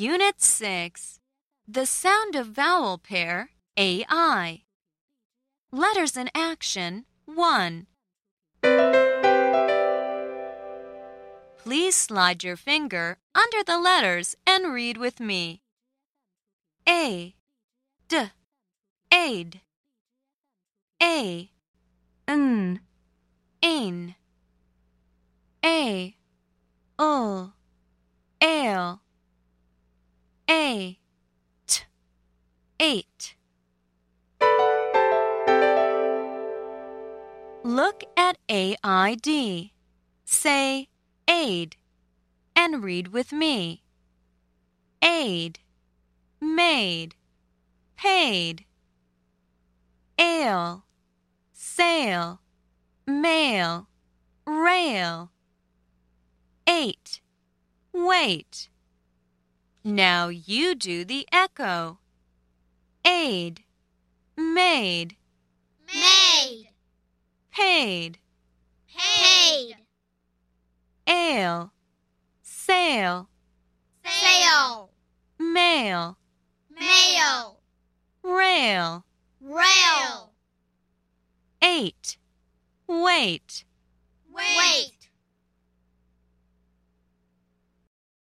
Unit 6 The sound of vowel pair AI. Letters in action 1. Please slide your finger under the letters and read with me. A, D, aid. A, N, in. A, ail. A, t, eight. Look at AID. Say aid and read with me. Aid, made, paid. Ail, sail, mail, rail. Eight, wait. Now you do the echo. Aid, made, Made. paid, Paid. ail, sail, Sail. mail, Mail. rail. Rail. Eight, wait. Wait.